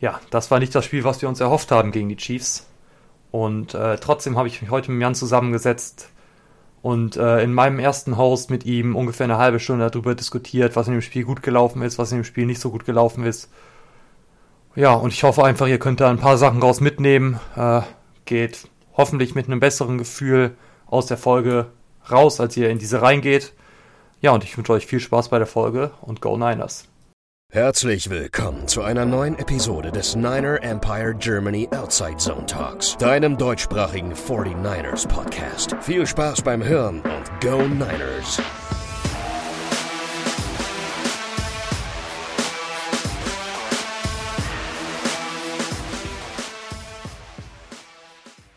ja, das war nicht das Spiel, was wir uns erhofft haben gegen die Chiefs. Und äh, trotzdem habe ich mich heute mit Jan zusammengesetzt und äh, in meinem ersten Host mit ihm ungefähr eine halbe Stunde darüber diskutiert, was in dem Spiel gut gelaufen ist, was in dem Spiel nicht so gut gelaufen ist. Ja, und ich hoffe einfach, ihr könnt da ein paar Sachen raus mitnehmen. Äh, geht hoffentlich mit einem besseren Gefühl aus der Folge raus, als ihr in diese reingeht. Ja, und ich wünsche euch viel Spaß bei der Folge und Go Niners. Herzlich willkommen zu einer neuen Episode des Niner Empire Germany Outside Zone Talks, deinem deutschsprachigen 49ers Podcast. Viel Spaß beim Hören und Go Niners!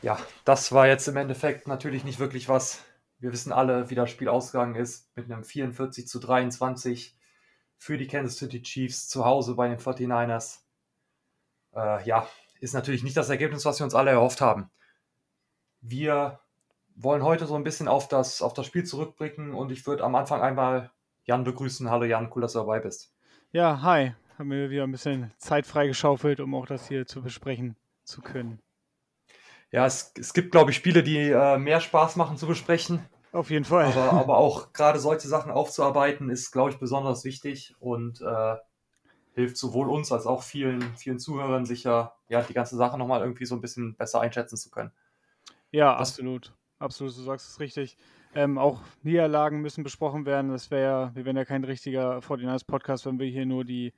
Ja, das war jetzt im Endeffekt natürlich nicht wirklich was. Wir wissen alle, wie das Spiel ausgegangen ist mit einem 44 zu 23 für die Kansas City Chiefs zu Hause bei den 49ers. Äh, ja, ist natürlich nicht das Ergebnis, was wir uns alle erhofft haben. Wir wollen heute so ein bisschen auf das, auf das Spiel zurückblicken und ich würde am Anfang einmal Jan begrüßen. Hallo Jan, cool, dass du dabei bist. Ja, hi. Haben wir wieder ein bisschen Zeit freigeschaufelt, um auch das hier zu besprechen zu können. Ja, es, es gibt, glaube ich, Spiele, die äh, mehr Spaß machen zu besprechen. Auf jeden Fall. Aber, aber auch gerade solche Sachen aufzuarbeiten, ist, glaube ich, besonders wichtig und äh, hilft sowohl uns als auch vielen, vielen Zuhörern sicher, ja, die ganze Sache nochmal irgendwie so ein bisschen besser einschätzen zu können. Ja, Was? absolut. Absolut, du sagst es richtig. Ähm, auch Niederlagen müssen besprochen werden. Das wäre, wir wären ja kein richtiger 49ers-Podcast, wenn wir hier nur die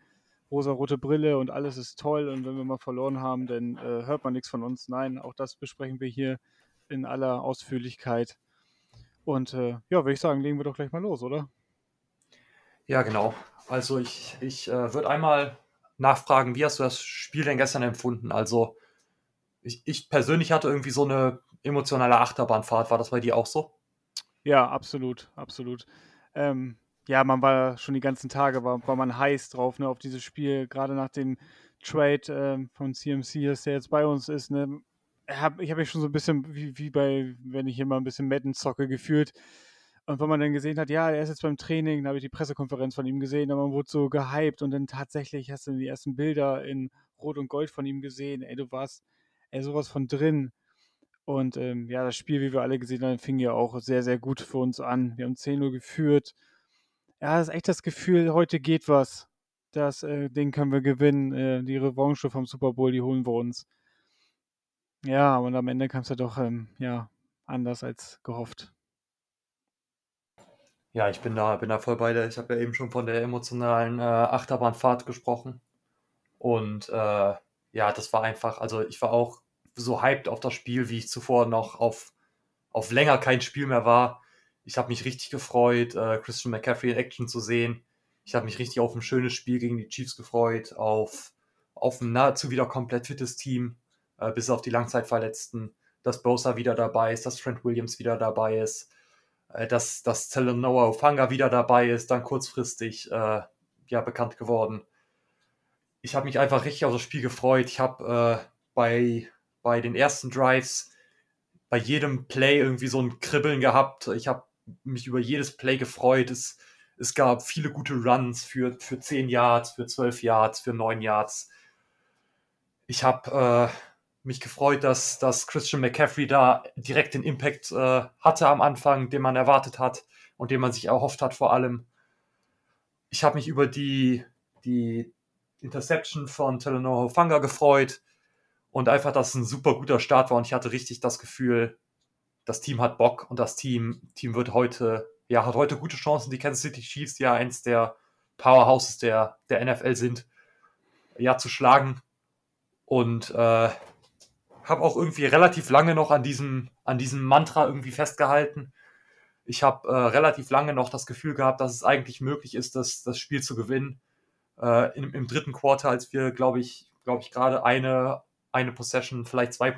rosa-rote Brille und alles ist toll und wenn wir mal verloren haben, dann äh, hört man nichts von uns. Nein, auch das besprechen wir hier in aller Ausführlichkeit. Und äh, ja, würde ich sagen, legen wir doch gleich mal los, oder? Ja, genau. Also ich, ich äh, würde einmal nachfragen, wie hast du das Spiel denn gestern empfunden? Also ich, ich persönlich hatte irgendwie so eine emotionale Achterbahnfahrt. War das bei dir auch so? Ja, absolut, absolut. Ähm, ja, man war schon die ganzen Tage, war, war man heiß drauf, ne, auf dieses Spiel, gerade nach dem Trade ähm, von CMC, dass der jetzt bei uns ist, ne, hab, ich habe mich schon so ein bisschen wie, wie bei, wenn ich immer ein bisschen Madden zocke, gefühlt. Und wenn man dann gesehen hat, ja, er ist jetzt beim Training, dann habe ich die Pressekonferenz von ihm gesehen, und man wurde so gehypt und dann tatsächlich hast du die ersten Bilder in Rot und Gold von ihm gesehen. Ey, du warst ey, sowas von drin. Und ähm, ja, das Spiel, wie wir alle gesehen haben, fing ja auch sehr, sehr gut für uns an. Wir haben 10 Uhr geführt. Ja, das ist echt das Gefühl, heute geht was. Das äh, Ding können wir gewinnen. Äh, die Revanche vom Super Bowl, die holen wir uns. Ja, und am Ende kam es ja doch ähm, ja, anders als gehofft. Ja, ich bin da, bin da voll bei dir. Ich habe ja eben schon von der emotionalen äh, Achterbahnfahrt gesprochen. Und äh, ja, das war einfach, also ich war auch so hyped auf das Spiel, wie ich zuvor noch auf, auf länger kein Spiel mehr war. Ich habe mich richtig gefreut, äh, Christian McCaffrey in Action zu sehen. Ich habe mich richtig auf ein schönes Spiel gegen die Chiefs gefreut, auf, auf ein nahezu wieder komplett fittes Team äh, bis auf die Langzeitverletzten, dass Bosa wieder dabei ist, dass Trent Williams wieder dabei ist, äh, dass, dass Talanoa Ofanga wieder dabei ist, dann kurzfristig äh, ja, bekannt geworden. Ich habe mich einfach richtig auf das Spiel gefreut. Ich habe äh, bei, bei den ersten Drives bei jedem Play irgendwie so ein Kribbeln gehabt. Ich habe mich über jedes Play gefreut. Es, es gab viele gute Runs für, für 10 Yards, für 12 Yards, für 9 Yards. Ich habe äh, mich gefreut, dass, dass Christian McCaffrey da direkt den Impact äh, hatte am Anfang, den man erwartet hat und den man sich erhofft hat vor allem. Ich habe mich über die, die Interception von Telenor Hofanga gefreut und einfach, dass es ein super guter Start war und ich hatte richtig das Gefühl, das Team hat Bock und das Team, Team wird heute, ja, hat heute gute Chancen, die Kansas City Chiefs, die ja eins der Powerhouses der, der NFL sind, ja, zu schlagen. Und äh, habe auch irgendwie relativ lange noch an diesem, an diesem Mantra irgendwie festgehalten. Ich habe äh, relativ lange noch das Gefühl gehabt, dass es eigentlich möglich ist, das, das Spiel zu gewinnen. Äh, im, Im dritten Quarter, als wir, glaube ich, glaube ich, gerade eine, eine Possession, vielleicht zwei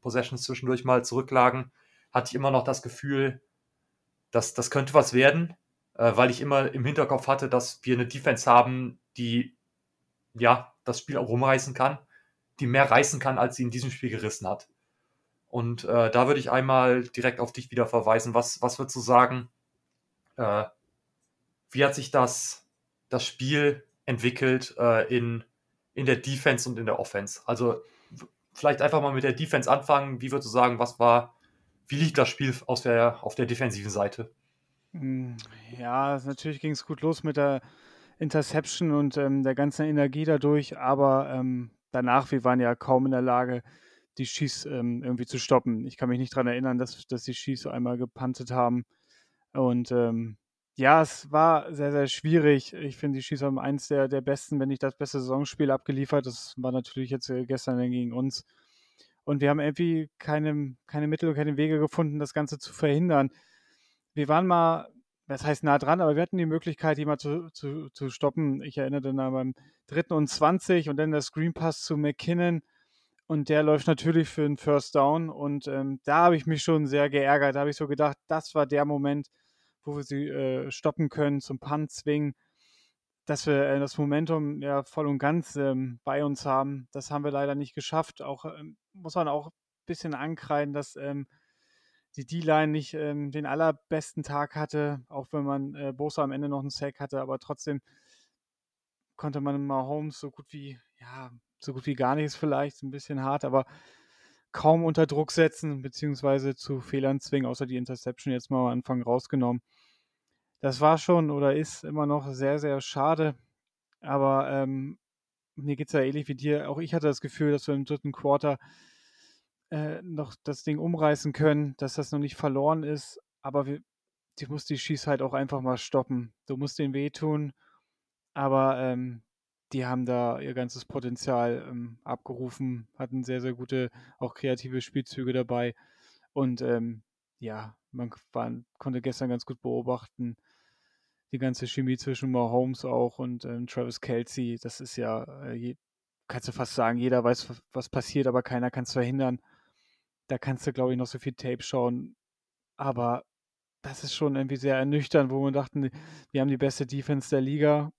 Possessions zwischendurch mal zurücklagen, hatte ich immer noch das Gefühl, dass das könnte was werden, äh, weil ich immer im Hinterkopf hatte, dass wir eine Defense haben, die ja das Spiel auch rumreißen kann die mehr reißen kann, als sie in diesem Spiel gerissen hat. Und äh, da würde ich einmal direkt auf dich wieder verweisen. Was, was würdest du sagen? Äh, wie hat sich das, das Spiel entwickelt äh, in, in der Defense und in der Offense. Also vielleicht einfach mal mit der Defense anfangen. Wie würdest du sagen, was war, wie lief das Spiel aus der, auf der defensiven Seite? Hm, ja, natürlich ging es gut los mit der Interception und ähm, der ganzen Energie dadurch, aber ähm, danach, wir waren ja kaum in der Lage, die Chiefs ähm, irgendwie zu stoppen. Ich kann mich nicht daran erinnern, dass, dass die Chiefs einmal gepantet haben. Und ähm, ja, es war sehr, sehr schwierig. Ich finde, die Chiefs haben eins der, der besten, wenn nicht das beste Saisonspiel abgeliefert. Das war natürlich jetzt äh, gestern gegen uns. Und wir haben irgendwie keine, keine Mittel und keine Wege gefunden, das Ganze zu verhindern. Wir waren mal, das heißt nah dran, aber wir hatten die Möglichkeit, die mal zu, zu, zu stoppen. Ich erinnere dann beim dritten und 20 und dann der Screen Pass zu McKinnon. Und der läuft natürlich für einen First Down. Und ähm, da habe ich mich schon sehr geärgert. Da habe ich so gedacht, das war der Moment, wo wir sie äh, stoppen können, zum Punt zwingen, dass wir äh, das Momentum ja voll und ganz ähm, bei uns haben. Das haben wir leider nicht geschafft. Auch ähm, muss man auch ein bisschen ankreiden, dass ähm, die D-Line nicht ähm, den allerbesten Tag hatte, auch wenn man äh, Bosa am Ende noch einen Sack hatte, aber trotzdem konnte man mal Holmes so gut wie, ja, so gut wie gar nichts vielleicht, ein bisschen hart, aber kaum unter Druck setzen, beziehungsweise zu Fehlern zwingen, außer die Interception jetzt mal am Anfang rausgenommen. Das war schon oder ist immer noch sehr, sehr schade. Aber ähm, mir geht es ja ähnlich wie dir. Auch ich hatte das Gefühl, dass wir im dritten Quarter äh, noch das Ding umreißen können, dass das noch nicht verloren ist. Aber wir, du musst die Schieß halt auch einfach mal stoppen. Du musst den wehtun. Aber ähm, die haben da ihr ganzes Potenzial ähm, abgerufen, hatten sehr, sehr gute, auch kreative Spielzüge dabei. Und ähm, ja, man war, konnte gestern ganz gut beobachten, die ganze Chemie zwischen Mahomes auch und ähm, Travis Kelsey. Das ist ja, äh, je, kannst du fast sagen, jeder weiß, was passiert, aber keiner kann es verhindern. Da kannst du, glaube ich, noch so viel Tape schauen. Aber das ist schon irgendwie sehr ernüchternd, wo wir dachten, wir haben die beste Defense der Liga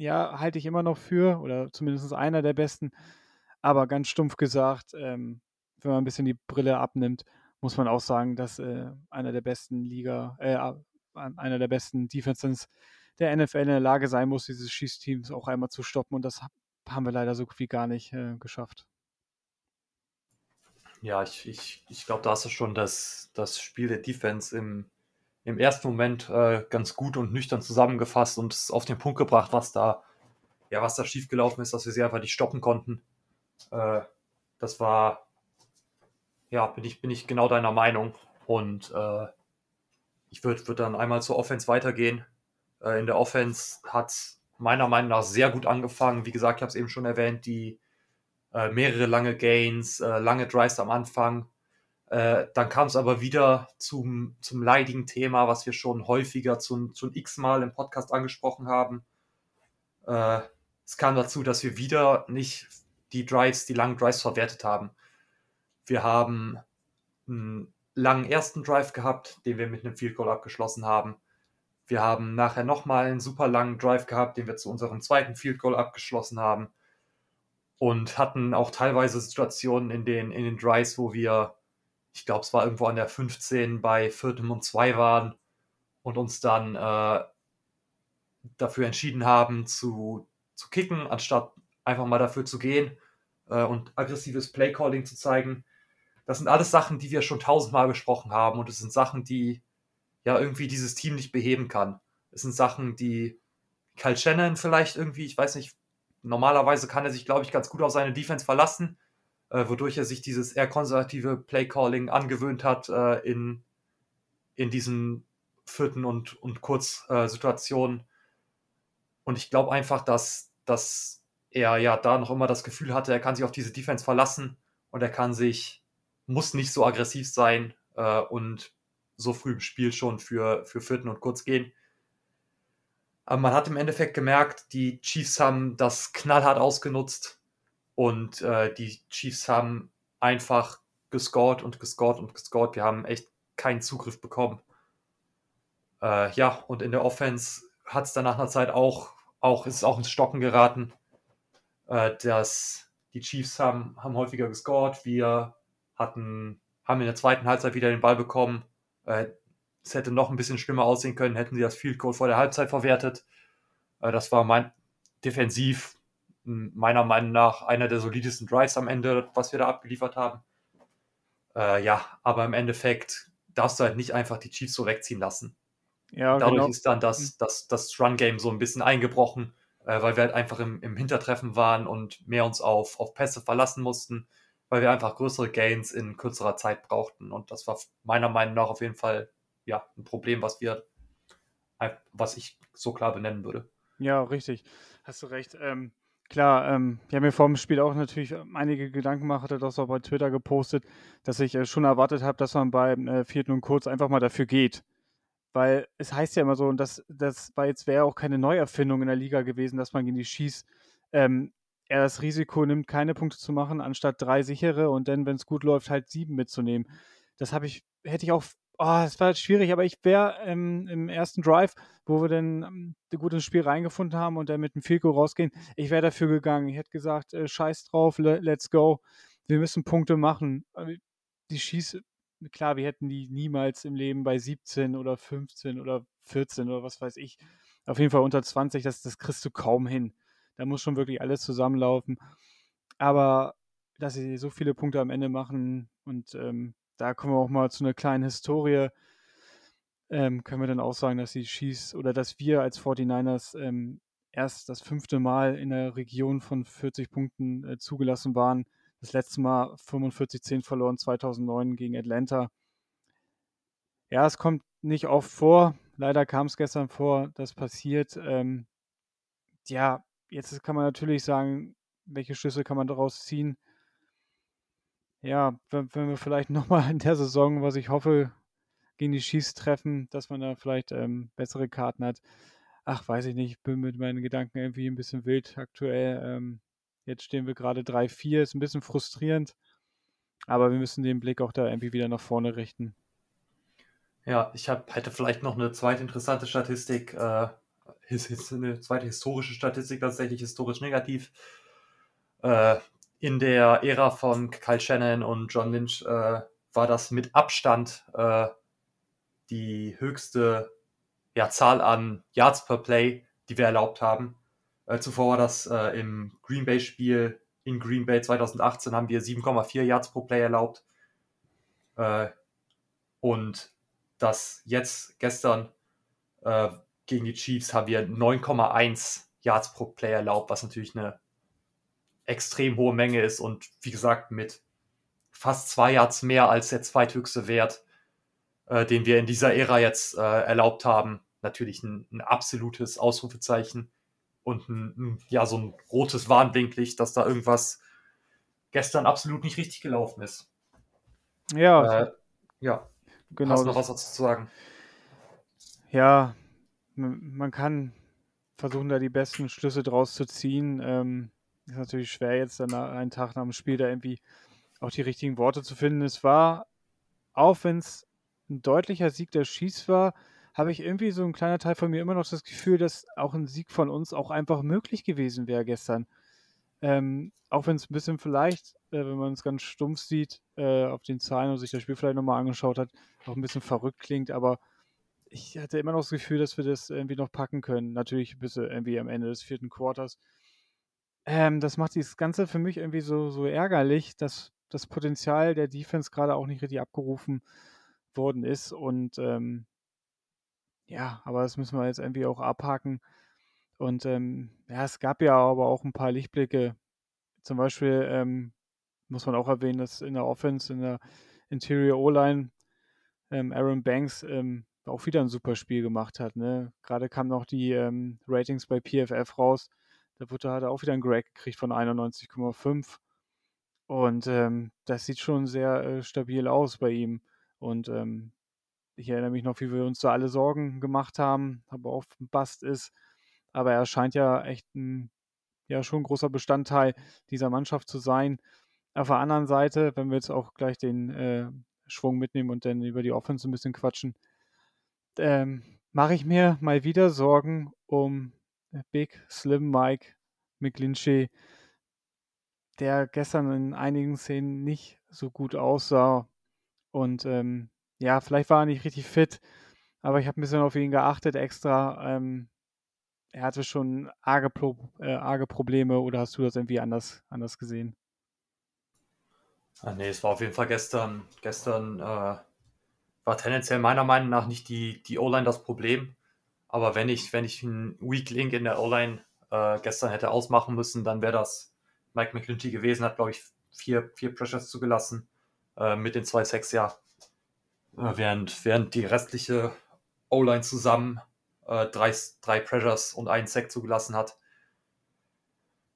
ja, halte ich immer noch für, oder zumindest einer der besten. Aber ganz stumpf gesagt, ähm, wenn man ein bisschen die Brille abnimmt, muss man auch sagen, dass äh, einer der besten Liga, äh, einer der besten Defenses der NFL in der Lage sein muss, dieses Schießteams auch einmal zu stoppen. Und das haben wir leider so gut wie gar nicht äh, geschafft. Ja, ich, ich, ich glaube, da hast du schon das, das Spiel der Defense im, im ersten Moment äh, ganz gut und nüchtern zusammengefasst und es auf den Punkt gebracht, was da, ja, was da schiefgelaufen ist, dass wir sie einfach nicht stoppen konnten. Äh, das war, ja, bin ich, bin ich genau deiner Meinung. Und äh, ich würde würd dann einmal zur Offense weitergehen. Äh, in der Offense hat meiner Meinung nach sehr gut angefangen. Wie gesagt, ich habe es eben schon erwähnt, die äh, mehrere lange Gains, äh, lange Drives am Anfang äh, dann kam es aber wieder zum, zum leidigen Thema, was wir schon häufiger zum, zum x-mal im Podcast angesprochen haben. Äh, es kam dazu, dass wir wieder nicht die Drives, die langen Drives verwertet haben. Wir haben einen langen ersten Drive gehabt, den wir mit einem Field Goal abgeschlossen haben. Wir haben nachher nochmal einen super langen Drive gehabt, den wir zu unserem zweiten Field Goal abgeschlossen haben. Und hatten auch teilweise Situationen in den, in den Drives, wo wir ich glaube, es war irgendwo an der 15 bei viertem und zwei waren und uns dann äh, dafür entschieden haben zu, zu kicken, anstatt einfach mal dafür zu gehen äh, und aggressives Playcalling zu zeigen. Das sind alles Sachen, die wir schon tausendmal besprochen haben und es sind Sachen, die ja irgendwie dieses Team nicht beheben kann. Es sind Sachen, die Kyle Shannon vielleicht irgendwie, ich weiß nicht, normalerweise kann er sich, glaube ich, ganz gut auf seine Defense verlassen äh, wodurch er sich dieses eher konservative Playcalling angewöhnt hat äh, in, in diesen vierten und, und Kurzsituationen. Äh, und ich glaube einfach, dass, dass er ja da noch immer das Gefühl hatte, er kann sich auf diese Defense verlassen und er kann sich, muss nicht so aggressiv sein äh, und so früh im Spiel schon für, für vierten und kurz gehen. Aber man hat im Endeffekt gemerkt, die Chiefs haben das knallhart ausgenutzt und äh, die Chiefs haben einfach gescored und gescored und gescored. Wir haben echt keinen Zugriff bekommen. Äh, ja, und in der Offense hat es dann nach einer Zeit auch, auch, ist es auch ins Stocken geraten. Äh, dass die Chiefs haben, haben häufiger gescored. Wir hatten, haben in der zweiten Halbzeit wieder den Ball bekommen. Äh, es hätte noch ein bisschen schlimmer aussehen können, hätten sie das Field Goal vor der Halbzeit verwertet. Äh, das war mein defensiv meiner Meinung nach einer der solidesten Drives am Ende, was wir da abgeliefert haben. Äh, ja, aber im Endeffekt darfst du halt nicht einfach die Chiefs so wegziehen lassen. Ja, Dadurch genau. ist dann das, mhm. das, das Run-Game so ein bisschen eingebrochen, äh, weil wir halt einfach im, im Hintertreffen waren und mehr uns auf, auf Pässe verlassen mussten, weil wir einfach größere Gains in kürzerer Zeit brauchten. Und das war meiner Meinung nach auf jeden Fall ja, ein Problem, was wir, was ich so klar benennen würde. Ja, richtig. Hast du recht. Ähm, klar, ähm, ich habe mir vor dem Spiel auch natürlich einige Gedanken gemacht, hatte das auch bei Twitter gepostet, dass ich äh, schon erwartet habe, dass man beim äh, vierten und kurz einfach mal dafür geht. Weil es heißt ja immer so, und das, das war jetzt wäre auch keine Neuerfindung in der Liga gewesen, dass man gegen die Schieß ähm, er das Risiko nimmt, keine Punkte zu machen, anstatt drei sichere und dann, wenn es gut läuft, halt sieben mitzunehmen. Das habe ich, hätte ich auch, oh, es war halt schwierig, aber ich wäre ähm, im ersten Drive, wo wir dann ähm, gut ins Spiel reingefunden haben und dann mit dem Fico rausgehen, ich wäre dafür gegangen. Ich hätte gesagt, äh, scheiß drauf, le let's go. Wir müssen Punkte machen. Die Schieße, klar, wir hätten die niemals im Leben bei 17 oder 15 oder 14 oder was weiß ich. Auf jeden Fall unter 20, das, das kriegst du kaum hin. Da muss schon wirklich alles zusammenlaufen. Aber dass sie so viele Punkte am Ende machen und ähm, da kommen wir auch mal zu einer kleinen Historie. Ähm, können wir dann auch sagen, dass sie schießt oder dass wir als 49ers ähm, erst das fünfte Mal in der Region von 40 Punkten äh, zugelassen waren. Das letzte Mal 45-10 verloren 2009 gegen Atlanta. Ja, es kommt nicht oft vor. Leider kam es gestern vor, das passiert. Ähm, ja, jetzt kann man natürlich sagen, welche Schlüsse kann man daraus ziehen? Ja, wenn, wenn wir vielleicht nochmal in der Saison, was ich hoffe, gegen die Chiefs treffen, dass man da vielleicht ähm, bessere Karten hat. Ach, weiß ich nicht, ich bin mit meinen Gedanken irgendwie ein bisschen wild aktuell. Ähm, Jetzt stehen wir gerade 3-4, ist ein bisschen frustrierend, aber wir müssen den Blick auch da irgendwie wieder nach vorne richten. Ja, ich hab, hätte vielleicht noch eine zweite interessante Statistik, äh, eine zweite historische Statistik, tatsächlich historisch negativ. Äh, in der Ära von Kyle Shannon und John Lynch äh, war das mit Abstand äh, die höchste ja, Zahl an Yards per Play, die wir erlaubt haben. Äh, zuvor war das äh, im Green Bay-Spiel in Green Bay 2018 haben wir 7,4 Yards pro Play erlaubt. Äh, und das jetzt gestern äh, gegen die Chiefs haben wir 9,1 Yards pro Play erlaubt, was natürlich eine extrem hohe Menge ist und wie gesagt mit fast zwei Yards mehr als der zweithöchste Wert, äh, den wir in dieser Ära jetzt äh, erlaubt haben. Natürlich ein, ein absolutes Ausrufezeichen und ein, ja, so ein rotes Warnblinklicht, dass da irgendwas gestern absolut nicht richtig gelaufen ist. Ja. Äh, ja. Genau. Hast du noch was dazu zu sagen? Ja, man kann versuchen, da die besten Schlüsse draus zu ziehen. Ähm, ist natürlich schwer, jetzt dann einen Tag nach dem Spiel da irgendwie auch die richtigen Worte zu finden. Es war, auch wenn es ein deutlicher Sieg der Schieß war, habe ich irgendwie so ein kleiner Teil von mir immer noch das Gefühl, dass auch ein Sieg von uns auch einfach möglich gewesen wäre gestern. Ähm, auch wenn es ein bisschen vielleicht, äh, wenn man es ganz stumpf sieht, äh, auf den Zahlen und sich das Spiel vielleicht nochmal angeschaut hat, auch ein bisschen verrückt klingt, aber ich hatte immer noch das Gefühl, dass wir das irgendwie noch packen können. Natürlich bis irgendwie am Ende des vierten Quarters. Ähm, das macht das Ganze für mich irgendwie so, so ärgerlich, dass das Potenzial der Defense gerade auch nicht richtig abgerufen worden ist und ähm, ja, aber das müssen wir jetzt irgendwie auch abhaken. Und ähm, ja, es gab ja aber auch ein paar Lichtblicke. Zum Beispiel ähm, muss man auch erwähnen, dass in der Offense, in der Interior O-Line ähm, Aaron Banks ähm, auch wieder ein super Spiel gemacht hat. Ne? Gerade kamen noch die ähm, Ratings bei PFF raus. Da wurde, hat er auch wieder einen Grade gekriegt von 91,5. Und ähm, das sieht schon sehr äh, stabil aus bei ihm. Und ähm, ich erinnere mich noch, wie wir uns da alle Sorgen gemacht haben, aber auch Bast ist. Aber er scheint ja echt ein, ja, schon ein großer Bestandteil dieser Mannschaft zu sein. Auf der anderen Seite, wenn wir jetzt auch gleich den äh, Schwung mitnehmen und dann über die Offense ein bisschen quatschen, ähm, mache ich mir mal wieder Sorgen um Big Slim Mike McGlinchey, der gestern in einigen Szenen nicht so gut aussah und ähm, ja, vielleicht war er nicht richtig fit, aber ich habe ein bisschen auf ihn geachtet extra. Ähm, er hatte schon arge, Pro äh, arge Probleme oder hast du das irgendwie anders, anders gesehen? Ah, nee, es war auf jeden Fall gestern, gestern äh, war tendenziell meiner Meinung nach nicht die, die O-Line das Problem. Aber wenn ich, wenn ich einen Weak Link in der O-Line äh, gestern hätte ausmachen müssen, dann wäre das Mike McClinty gewesen, hat, glaube ich, vier, vier Pressures zugelassen äh, mit den zwei Sacks, ja. Äh, während, während die restliche O-Line zusammen äh, drei, drei Pressures und einen Sack zugelassen hat.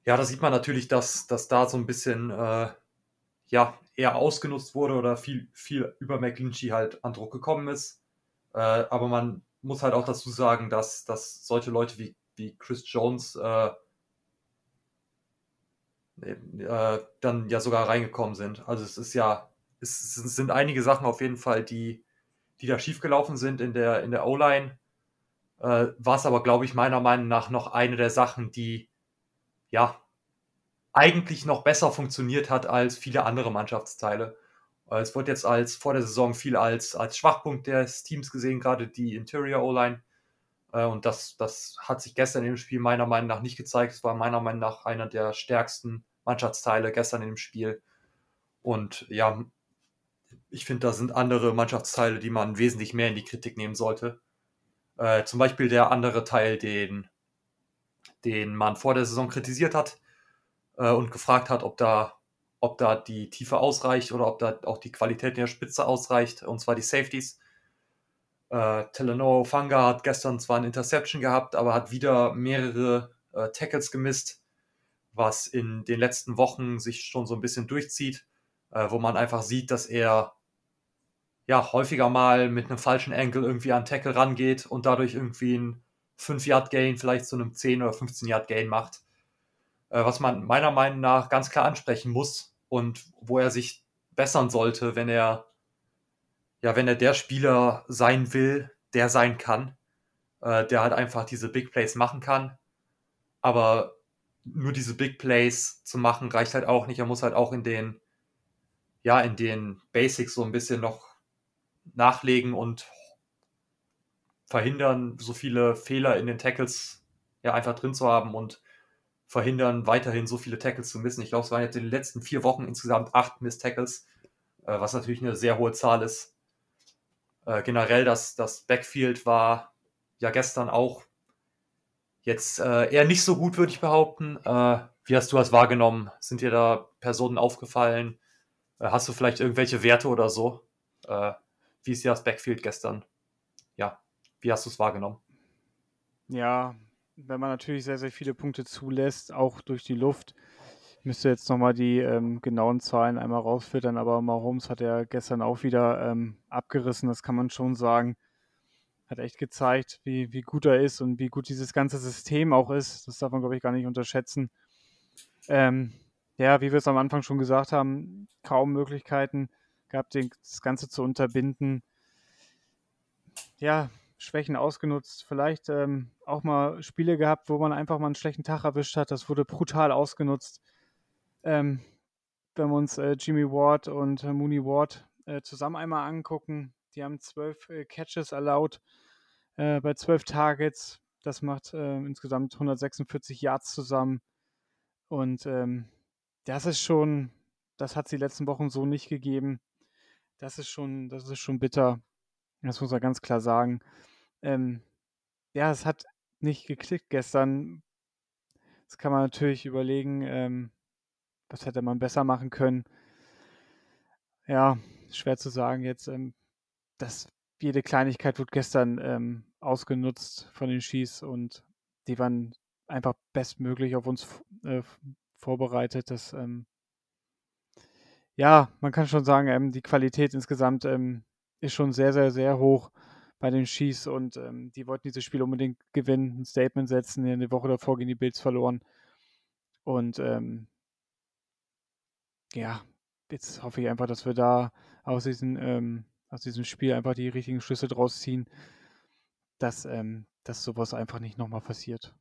Ja, da sieht man natürlich, dass, dass da so ein bisschen äh, ja, eher ausgenutzt wurde oder viel, viel über McGlinchey halt an Druck gekommen ist. Aber man muss halt auch dazu sagen, dass, dass solche Leute wie, wie Chris Jones äh, äh, dann ja sogar reingekommen sind. Also es ist ja, es, sind einige Sachen auf jeden Fall, die, die da schiefgelaufen sind in der, in der O-Line. Äh, war es aber, glaube ich, meiner Meinung nach noch eine der Sachen, die ja eigentlich noch besser funktioniert hat als viele andere Mannschaftsteile. Äh, es wird jetzt als vor der Saison viel als, als Schwachpunkt des Teams gesehen, gerade die Interior O-Line. Äh, und das, das hat sich gestern im Spiel meiner Meinung nach nicht gezeigt. Es war meiner Meinung nach einer der stärksten Mannschaftsteile gestern im Spiel. Und ja, ich finde, da sind andere Mannschaftsteile, die man wesentlich mehr in die Kritik nehmen sollte. Äh, zum Beispiel der andere Teil, den, den man vor der Saison kritisiert hat, äh, und gefragt hat, ob da, ob da die Tiefe ausreicht oder ob da auch die Qualität in der Spitze ausreicht, und zwar die Safeties. Äh, Teleno Fanga hat gestern zwar eine Interception gehabt, aber hat wieder mehrere äh, Tackles gemisst, was in den letzten Wochen sich schon so ein bisschen durchzieht, äh, wo man einfach sieht, dass er ja häufiger mal mit einem falschen Angle irgendwie an Tackle rangeht und dadurch irgendwie ein 5-Yard-Gain vielleicht zu einem 10 oder 15-Yard-Gain macht. Äh, was man meiner Meinung nach ganz klar ansprechen muss und wo er sich bessern sollte, wenn er ja, wenn er der Spieler sein will, der sein kann, äh, der halt einfach diese Big Plays machen kann. Aber nur diese Big Plays zu machen reicht halt auch nicht. Er muss halt auch in den ja, in den Basics so ein bisschen noch nachlegen und verhindern, so viele Fehler in den Tackles ja einfach drin zu haben und verhindern, weiterhin so viele Tackles zu missen. Ich glaube, es waren jetzt in den letzten vier Wochen insgesamt acht Miss-Tackles, äh, was natürlich eine sehr hohe Zahl ist. Äh, generell, das, das Backfield war ja gestern auch jetzt äh, eher nicht so gut, würde ich behaupten. Äh, wie hast du das wahrgenommen? Sind dir da Personen aufgefallen? Äh, hast du vielleicht irgendwelche Werte oder so? Äh, wie ist dir das Backfield gestern? Ja, wie hast du es wahrgenommen? Ja, wenn man natürlich sehr, sehr viele Punkte zulässt, auch durch die Luft. Müsste jetzt nochmal die ähm, genauen Zahlen einmal rausfiltern, aber Mahomes hat ja gestern auch wieder ähm, abgerissen, das kann man schon sagen. Hat echt gezeigt, wie, wie gut er ist und wie gut dieses ganze System auch ist. Das darf man, glaube ich, gar nicht unterschätzen. Ähm, ja, wie wir es am Anfang schon gesagt haben, kaum Möglichkeiten gehabt, das Ganze zu unterbinden. Ja, Schwächen ausgenutzt. Vielleicht ähm, auch mal Spiele gehabt, wo man einfach mal einen schlechten Tag erwischt hat. Das wurde brutal ausgenutzt. Ähm, wenn wir uns äh, Jimmy Ward und äh, Mooney Ward äh, zusammen einmal angucken, die haben zwölf äh, Catches erlaubt äh, bei zwölf Targets. Das macht äh, insgesamt 146 Yards zusammen. Und ähm, das ist schon, das hat es die letzten Wochen so nicht gegeben. Das ist schon, das ist schon bitter. Das muss man ganz klar sagen. Ähm, ja, es hat nicht geklickt gestern. Das kann man natürlich überlegen, ähm, was hätte man besser machen können. Ja, schwer zu sagen jetzt. Ähm, dass jede Kleinigkeit wird gestern ähm, ausgenutzt von den Schieß und die waren einfach bestmöglich auf uns äh, vorbereitet. Das, ähm, ja, man kann schon sagen, ähm, die Qualität insgesamt ähm, ist schon sehr, sehr, sehr hoch bei den Chiefs und ähm, die wollten dieses Spiel unbedingt gewinnen, ein Statement setzen. In der Woche davor gegen die Bills verloren. Und ähm, ja, jetzt hoffe ich einfach, dass wir da aus, diesen, ähm, aus diesem Spiel einfach die richtigen Schlüsse draus ziehen, dass, ähm, dass sowas einfach nicht nochmal passiert.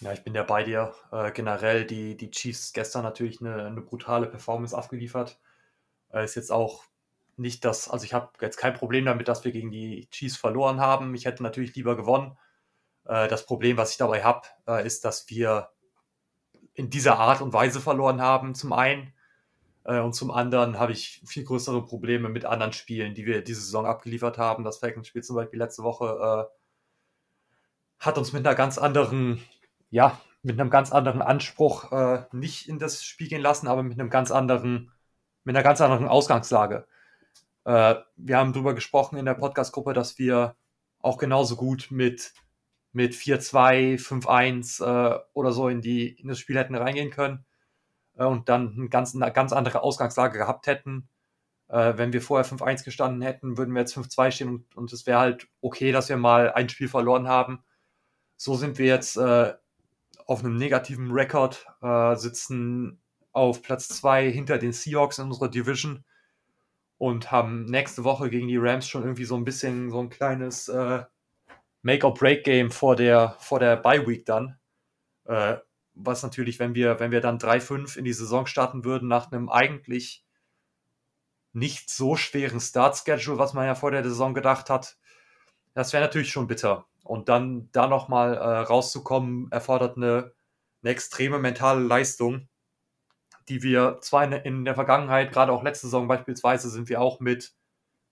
Ja, ich bin ja bei dir. Äh, generell die, die Chiefs gestern natürlich eine, eine brutale Performance abgeliefert. Äh, ist jetzt auch nicht das, also ich habe jetzt kein Problem damit, dass wir gegen die Chiefs verloren haben. Ich hätte natürlich lieber gewonnen. Äh, das Problem, was ich dabei habe, äh, ist, dass wir in dieser Art und Weise verloren haben, zum einen. Äh, und zum anderen habe ich viel größere Probleme mit anderen Spielen, die wir diese Saison abgeliefert haben. Das Falcons-Spiel zum Beispiel letzte Woche hat uns mit einer ganz anderen, ja, mit einem ganz anderen Anspruch nicht in das Spiel gehen lassen, aber mit einem ganz anderen, mit einer ganz anderen Ausgangslage. Äh, wir haben darüber gesprochen in der Podcast-Gruppe, dass wir auch genauso gut mit, mit 4-2, 5-1 äh, oder so in, die, in das Spiel hätten reingehen können äh, und dann eine ganz, eine ganz andere Ausgangslage gehabt hätten. Äh, wenn wir vorher 5-1 gestanden hätten, würden wir jetzt 5-2 stehen und, und es wäre halt okay, dass wir mal ein Spiel verloren haben. So sind wir jetzt äh, auf einem negativen Rekord, äh, sitzen auf Platz 2 hinter den Seahawks in unserer Division und haben nächste Woche gegen die Rams schon irgendwie so ein bisschen so ein kleines äh, Make-or-Break-Game vor der, vor der Bye-Week dann. Äh, was natürlich, wenn wir, wenn wir dann 3-5 in die Saison starten würden, nach einem eigentlich nicht so schweren Start-Schedule, was man ja vor der Saison gedacht hat, das wäre natürlich schon bitter. Und dann da nochmal äh, rauszukommen, erfordert eine, eine extreme mentale Leistung, die wir zwar in, in, der Vergangenheit, gerade auch letzte Saison beispielsweise, sind wir auch mit,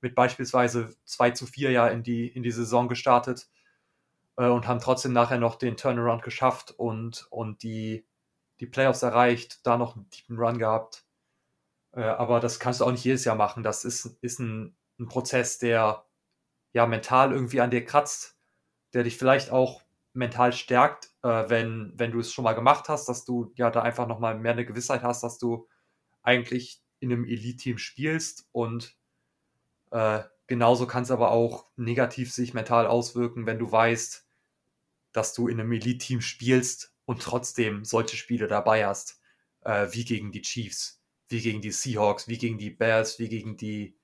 mit beispielsweise 2 zu 4 ja in die, in die Saison gestartet äh, und haben trotzdem nachher noch den Turnaround geschafft und, und die, die Playoffs erreicht, da noch einen tiefen Run gehabt. Äh, aber das kannst du auch nicht jedes Jahr machen. Das ist, ist ein, ein Prozess, der ja mental irgendwie an dir kratzt der dich vielleicht auch mental stärkt, äh, wenn, wenn du es schon mal gemacht hast, dass du ja da einfach nochmal mehr eine Gewissheit hast, dass du eigentlich in einem Elite-Team spielst und äh, genauso kann es aber auch negativ sich mental auswirken, wenn du weißt, dass du in einem Elite-Team spielst und trotzdem solche Spiele dabei hast, äh, wie gegen die Chiefs, wie gegen die Seahawks, wie gegen die Bears, wie gegen die,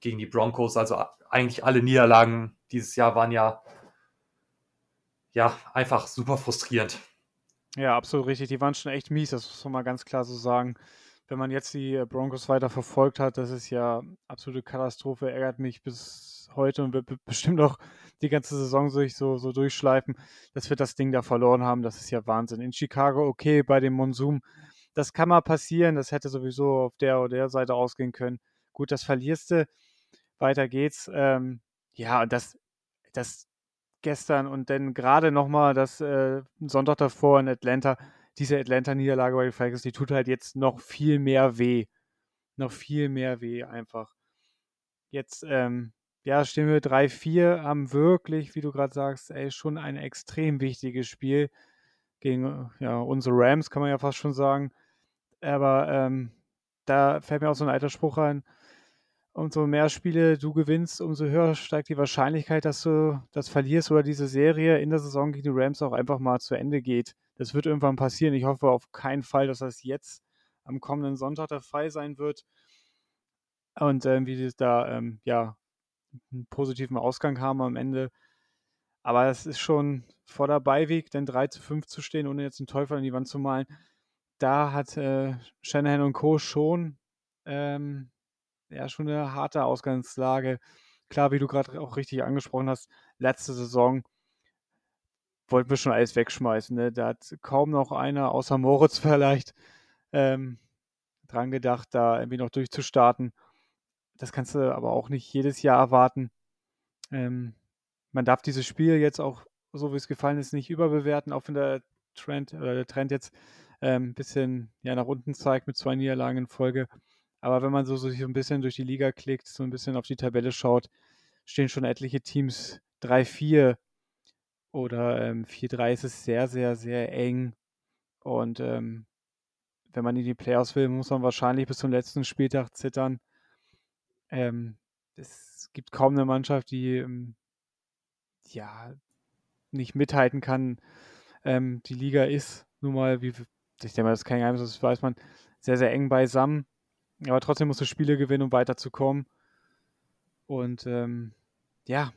gegen die Broncos. Also eigentlich alle Niederlagen dieses Jahr waren ja ja, einfach super frustrierend. Ja, absolut richtig. Die waren schon echt mies, das muss man mal ganz klar so sagen. Wenn man jetzt die äh, Broncos weiter verfolgt hat, das ist ja absolute Katastrophe, ärgert mich bis heute und wird bestimmt auch die ganze Saison sich so, so durchschleifen, dass wir das Ding da verloren haben. Das ist ja Wahnsinn. In Chicago, okay, bei dem Monsum, das kann mal passieren, das hätte sowieso auf der oder der Seite ausgehen können. Gut, das verlierst du, weiter geht's. Ähm, ja, und das, das gestern und dann gerade nochmal das äh, Sonntag davor in Atlanta, diese Atlanta-Niederlage bei den Falcons, die tut halt jetzt noch viel mehr weh. Noch viel mehr weh einfach. Jetzt, ähm, ja, stehen wir 3-4, haben wirklich, wie du gerade sagst, ey, schon ein extrem wichtiges Spiel gegen ja, unsere Rams, kann man ja fast schon sagen. Aber ähm, da fällt mir auch so ein alter Spruch ein, umso mehr Spiele du gewinnst, umso höher steigt die Wahrscheinlichkeit, dass du das verlierst oder diese Serie in der Saison gegen die Rams auch einfach mal zu Ende geht. Das wird irgendwann passieren. Ich hoffe auf keinen Fall, dass das jetzt am kommenden Sonntag der Fall sein wird. Und ähm, wie sie da ähm, ja einen positiven Ausgang haben am Ende. Aber es ist schon vor der Beiweg, denn 3 zu 5 zu stehen, ohne jetzt den Teufel an die Wand zu malen. Da hat äh, Shanahan und Co. schon ähm, ja schon eine harte Ausgangslage. Klar, wie du gerade auch richtig angesprochen hast, letzte Saison wollten wir schon alles wegschmeißen. Ne? Da hat kaum noch einer, außer Moritz vielleicht, ähm, dran gedacht, da irgendwie noch durchzustarten. Das kannst du aber auch nicht jedes Jahr erwarten. Ähm, man darf dieses Spiel jetzt auch, so wie es gefallen ist, nicht überbewerten, auch wenn der Trend oder der Trend jetzt ein ähm, bisschen ja, nach unten zeigt mit zwei Niederlagen in Folge. Aber wenn man so, so sich ein bisschen durch die Liga klickt, so ein bisschen auf die Tabelle schaut, stehen schon etliche Teams 3-4 oder ähm, 4-3 ist es sehr, sehr, sehr eng. Und ähm, wenn man in die Playoffs will, muss man wahrscheinlich bis zum letzten Spieltag zittern. Ähm, es gibt kaum eine Mannschaft, die ähm, ja nicht mithalten kann. Ähm, die Liga ist nun mal, wie ich denke mal, das ist kein Geheimnis, das weiß man, sehr, sehr eng beisammen. Aber trotzdem musst du Spiele gewinnen, um weiterzukommen. Und ähm, ja,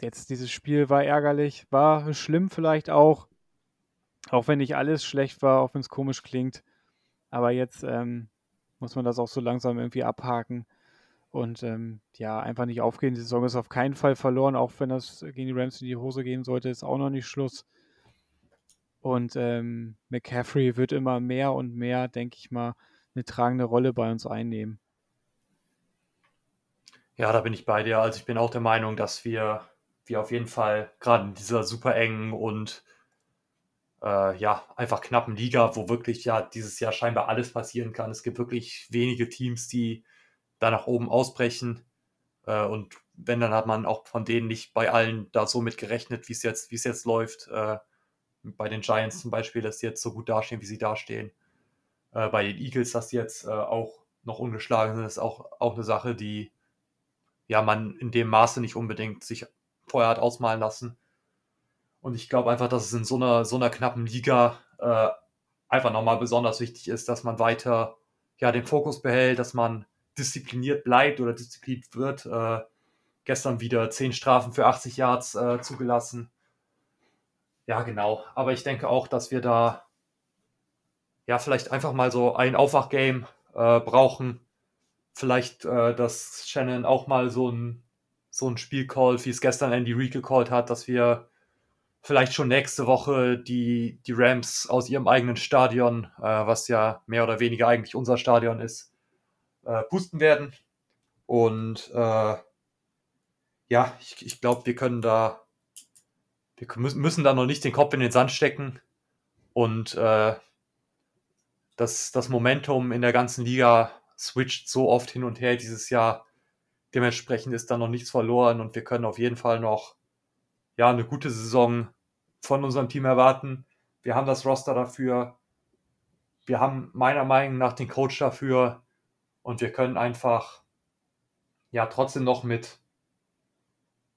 jetzt dieses Spiel war ärgerlich, war schlimm vielleicht auch. Auch wenn nicht alles schlecht war, auch wenn es komisch klingt. Aber jetzt ähm, muss man das auch so langsam irgendwie abhaken. Und ähm, ja, einfach nicht aufgehen. Die Saison ist auf keinen Fall verloren, auch wenn das gegen die Rams in die Hose gehen sollte, ist auch noch nicht Schluss. Und ähm, McCaffrey wird immer mehr und mehr, denke ich mal, eine tragende Rolle bei uns einnehmen. Ja, da bin ich bei dir. Also ich bin auch der Meinung, dass wir, wir auf jeden Fall gerade in dieser super engen und äh, ja, einfach knappen Liga, wo wirklich ja dieses Jahr scheinbar alles passieren kann. Es gibt wirklich wenige Teams, die da nach oben ausbrechen. Äh, und wenn, dann hat man auch von denen nicht bei allen da so mit gerechnet, wie es jetzt, wie es jetzt läuft. Äh, bei den Giants zum Beispiel, dass sie jetzt so gut dastehen, wie sie dastehen. Äh, bei den Eagles, dass sie jetzt äh, auch noch ungeschlagen sind, ist auch, auch eine Sache, die ja man in dem Maße nicht unbedingt sich vorher hat ausmalen lassen. Und ich glaube einfach, dass es in so einer, so einer knappen Liga äh, einfach nochmal besonders wichtig ist, dass man weiter ja, den Fokus behält, dass man diszipliniert bleibt oder diszipliniert wird. Äh, gestern wieder 10 Strafen für 80 Yards äh, zugelassen. Ja, genau. Aber ich denke auch, dass wir da ja vielleicht einfach mal so ein Aufwachgame äh, brauchen. Vielleicht, äh, dass Shannon auch mal so ein, so ein Spiel callt, wie es gestern Andy Reid gecallt hat, dass wir vielleicht schon nächste Woche die, die Rams aus ihrem eigenen Stadion, äh, was ja mehr oder weniger eigentlich unser Stadion ist, äh, pusten werden. Und äh, ja, ich, ich glaube, wir können da wir müssen da noch nicht den Kopf in den Sand stecken und äh, das, das Momentum in der ganzen Liga switcht so oft hin und her dieses Jahr. Dementsprechend ist da noch nichts verloren und wir können auf jeden Fall noch ja, eine gute Saison von unserem Team erwarten. Wir haben das Roster dafür. Wir haben meiner Meinung nach den Coach dafür und wir können einfach ja trotzdem noch mit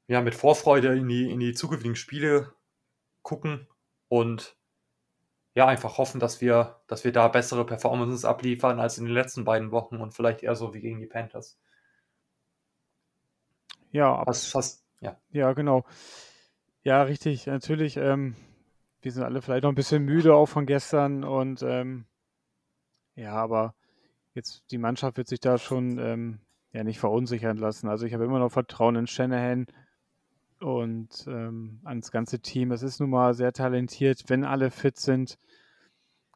ja, mit Vorfreude in die, in die zukünftigen Spiele gucken und ja, einfach hoffen, dass wir, dass wir da bessere Performances abliefern als in den letzten beiden Wochen und vielleicht eher so wie gegen die Panthers. Ja, fast, fast, ja. Ja, genau. Ja, richtig, natürlich. Ähm, wir sind alle vielleicht noch ein bisschen müde auch von gestern und ähm, ja, aber jetzt die Mannschaft wird sich da schon ähm, ja nicht verunsichern lassen. Also ich habe immer noch Vertrauen in Shanahan und ähm, ans ganze Team. Es ist nun mal sehr talentiert. Wenn alle fit sind,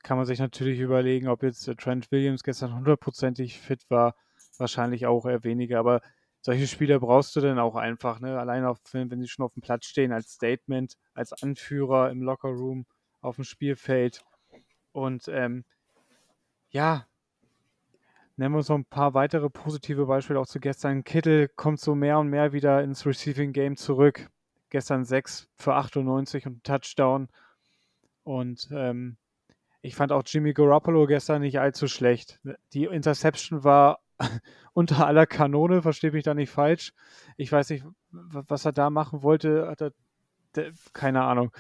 kann man sich natürlich überlegen, ob jetzt Trent Williams gestern hundertprozentig fit war. Wahrscheinlich auch eher weniger, aber solche Spieler brauchst du dann auch einfach, ne? Allein auf, wenn, wenn sie schon auf dem Platz stehen, als Statement, als Anführer im Lockerroom, auf dem Spielfeld. Und ähm, ja, Nennen wir uns noch ein paar weitere positive Beispiele auch zu gestern. Kittel kommt so mehr und mehr wieder ins Receiving Game zurück. Gestern 6 für 98 und Touchdown. Und ähm, ich fand auch Jimmy Garoppolo gestern nicht allzu schlecht. Die Interception war unter aller Kanone, verstehe mich da nicht falsch. Ich weiß nicht, was er da machen wollte. Hat er, keine Ahnung.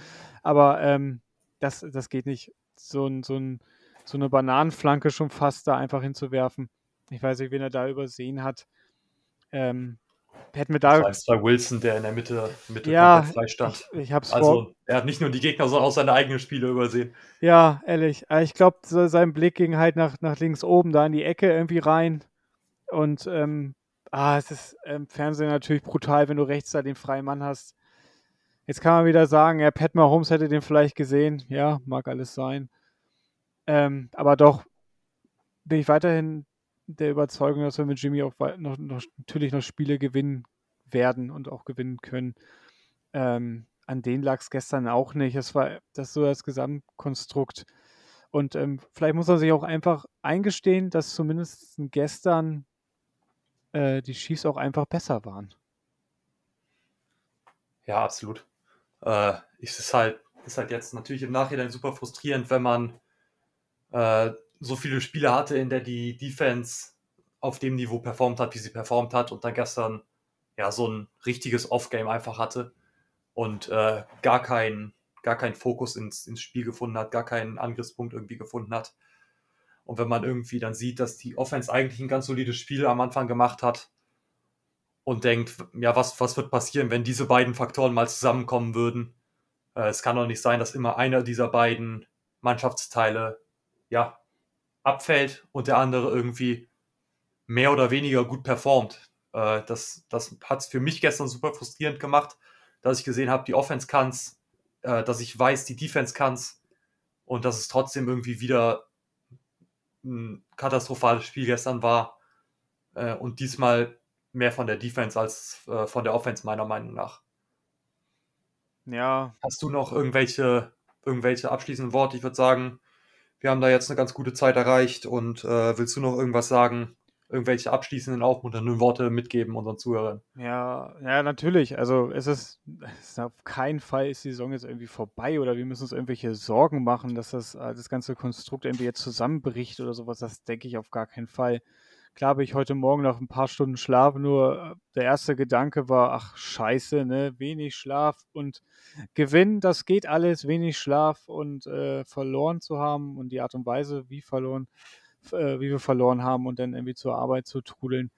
Aber ähm, das, das geht nicht. So ein, so ein so eine Bananenflanke schon fast da einfach hinzuwerfen. Ich weiß nicht, wen er da übersehen hat. Ähm, hätten wir da. Das war Wilson, der in der Mitte, Mitte ja, frei stand. Ich, ich hab's also, vor... er hat nicht nur die Gegner, sondern auch seine eigenen Spiele übersehen. Ja, ehrlich. Äh, ich glaube, sein Blick ging halt nach, nach links oben, da in die Ecke irgendwie rein. Und ähm, ah, es ist im Fernsehen natürlich brutal, wenn du rechts da den freien Mann hast. Jetzt kann man wieder sagen, ja, Pat Mahomes hätte den vielleicht gesehen. Ja, mag alles sein. Ähm, aber doch bin ich weiterhin der Überzeugung, dass wir mit Jimmy auch noch, noch, natürlich noch Spiele gewinnen werden und auch gewinnen können. Ähm, an denen lag es gestern auch nicht. Es war das so das Gesamtkonstrukt. Und ähm, vielleicht muss man sich auch einfach eingestehen, dass zumindest gestern äh, die Chiefs auch einfach besser waren. Ja, absolut. Äh, ist halt, ist halt jetzt natürlich im Nachhinein super frustrierend, wenn man äh, so viele Spiele hatte, in der die Defense auf dem Niveau performt hat, wie sie performt hat und dann gestern ja so ein richtiges Off-Game einfach hatte und äh, gar keinen gar keinen Fokus ins, ins Spiel gefunden hat, gar keinen Angriffspunkt irgendwie gefunden hat. Und wenn man irgendwie dann sieht, dass die Offense eigentlich ein ganz solides Spiel am Anfang gemacht hat und denkt, ja, was, was wird passieren, wenn diese beiden Faktoren mal zusammenkommen würden? Äh, es kann doch nicht sein, dass immer einer dieser beiden Mannschaftsteile ja, abfällt und der andere irgendwie mehr oder weniger gut performt. Äh, das das hat es für mich gestern super frustrierend gemacht, dass ich gesehen habe, die Offense kann's, äh, dass ich weiß, die Defense kann's und dass es trotzdem irgendwie wieder ein katastrophales Spiel gestern war äh, und diesmal mehr von der Defense als äh, von der Offense meiner Meinung nach. Ja. Hast du noch irgendwelche, irgendwelche abschließenden Worte? Ich würde sagen, wir haben da jetzt eine ganz gute Zeit erreicht und äh, willst du noch irgendwas sagen? Irgendwelche abschließenden, aufmunternden Worte mitgeben unseren Zuhörern? Ja, ja, natürlich. Also es ist, es ist auf keinen Fall ist die Saison jetzt irgendwie vorbei oder wir müssen uns irgendwelche Sorgen machen, dass das, äh, das ganze Konstrukt irgendwie jetzt zusammenbricht oder sowas. Das denke ich auf gar keinen Fall. Klar habe ich heute Morgen noch ein paar Stunden Schlaf, nur äh, der erste Gedanke war, ach scheiße, ne, wenig Schlaf und Gewinn, das geht alles, wenig Schlaf und äh, verloren zu haben und die Art und Weise, wie verloren, äh, wie wir verloren haben und dann irgendwie zur Arbeit zu trudeln,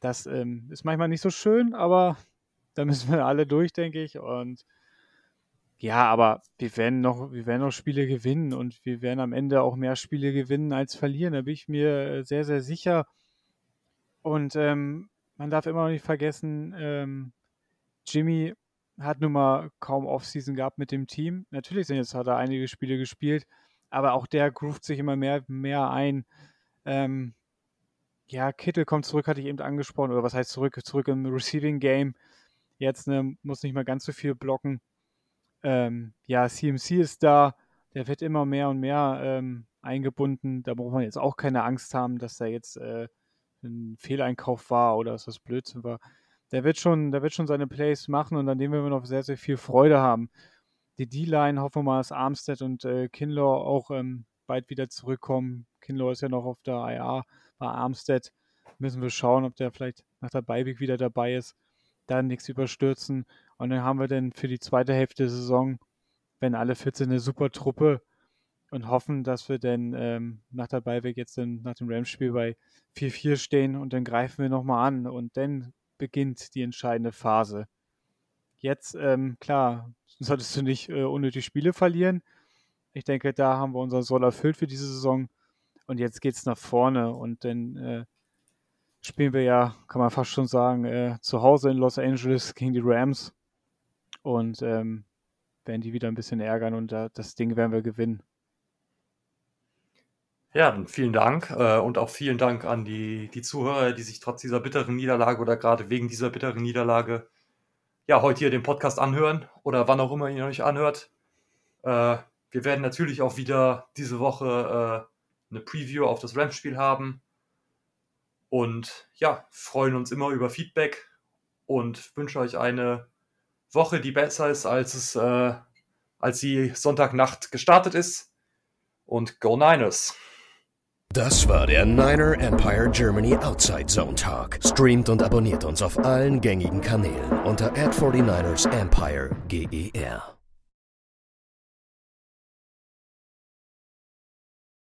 das ähm, ist manchmal nicht so schön, aber da müssen wir alle durch, denke ich. Und ja, aber wir werden noch, wir werden noch Spiele gewinnen und wir werden am Ende auch mehr Spiele gewinnen als verlieren. Da bin ich mir sehr, sehr sicher. Und ähm, man darf immer noch nicht vergessen, ähm, Jimmy hat nun mal kaum Offseason gehabt mit dem Team. Natürlich sind jetzt hat er einige Spiele gespielt, aber auch der groovt sich immer mehr, mehr ein. Ähm, ja, Kittel kommt zurück, hatte ich eben angesprochen, oder was heißt zurück? Zurück im Receiving Game. Jetzt ne, muss nicht mehr ganz so viel blocken. Ähm, ja, CMC ist da, der wird immer mehr und mehr ähm, eingebunden. Da braucht man jetzt auch keine Angst haben, dass da jetzt äh, ein Fehleinkauf war oder dass das Blödsinn war. Der wird schon, der wird schon seine Plays machen und an dem werden wir noch sehr, sehr viel Freude haben. Die D-Line hoffen wir mal, dass Armstead und äh, Kinlaw auch ähm, bald wieder zurückkommen. Kinlaw ist ja noch auf der IA bei Armstead. Müssen wir schauen, ob der vielleicht nach der Beiweg wieder dabei ist. Da nichts überstürzen. Und dann haben wir dann für die zweite Hälfte der Saison, wenn alle fit sind, eine super Truppe und hoffen, dass wir dann ähm, nach der Beiweg jetzt dann nach dem Rams-Spiel bei 4-4 stehen und dann greifen wir nochmal an und dann beginnt die entscheidende Phase. Jetzt, ähm, klar, solltest du nicht äh, unnötig Spiele verlieren. Ich denke, da haben wir unser Soll erfüllt für diese Saison. Und jetzt geht es nach vorne und dann äh, spielen wir ja, kann man fast schon sagen, äh, zu Hause in Los Angeles gegen die Rams und ähm, werden die wieder ein bisschen ärgern und äh, das Ding werden wir gewinnen. Ja, dann vielen Dank äh, und auch vielen Dank an die, die Zuhörer, die sich trotz dieser bitteren Niederlage oder gerade wegen dieser bitteren Niederlage ja heute hier den Podcast anhören oder wann auch immer ihr euch anhört. Äh, wir werden natürlich auch wieder diese Woche äh, eine Preview auf das Rams-Spiel haben und ja, freuen uns immer über Feedback und wünsche euch eine Woche, die besser ist, als es äh, als sie Sonntagnacht gestartet ist. Und Go Niners! Das war der Niner Empire Germany Outside Zone Talk. Streamt und abonniert uns auf allen gängigen Kanälen unter ad 49 ersempire GER.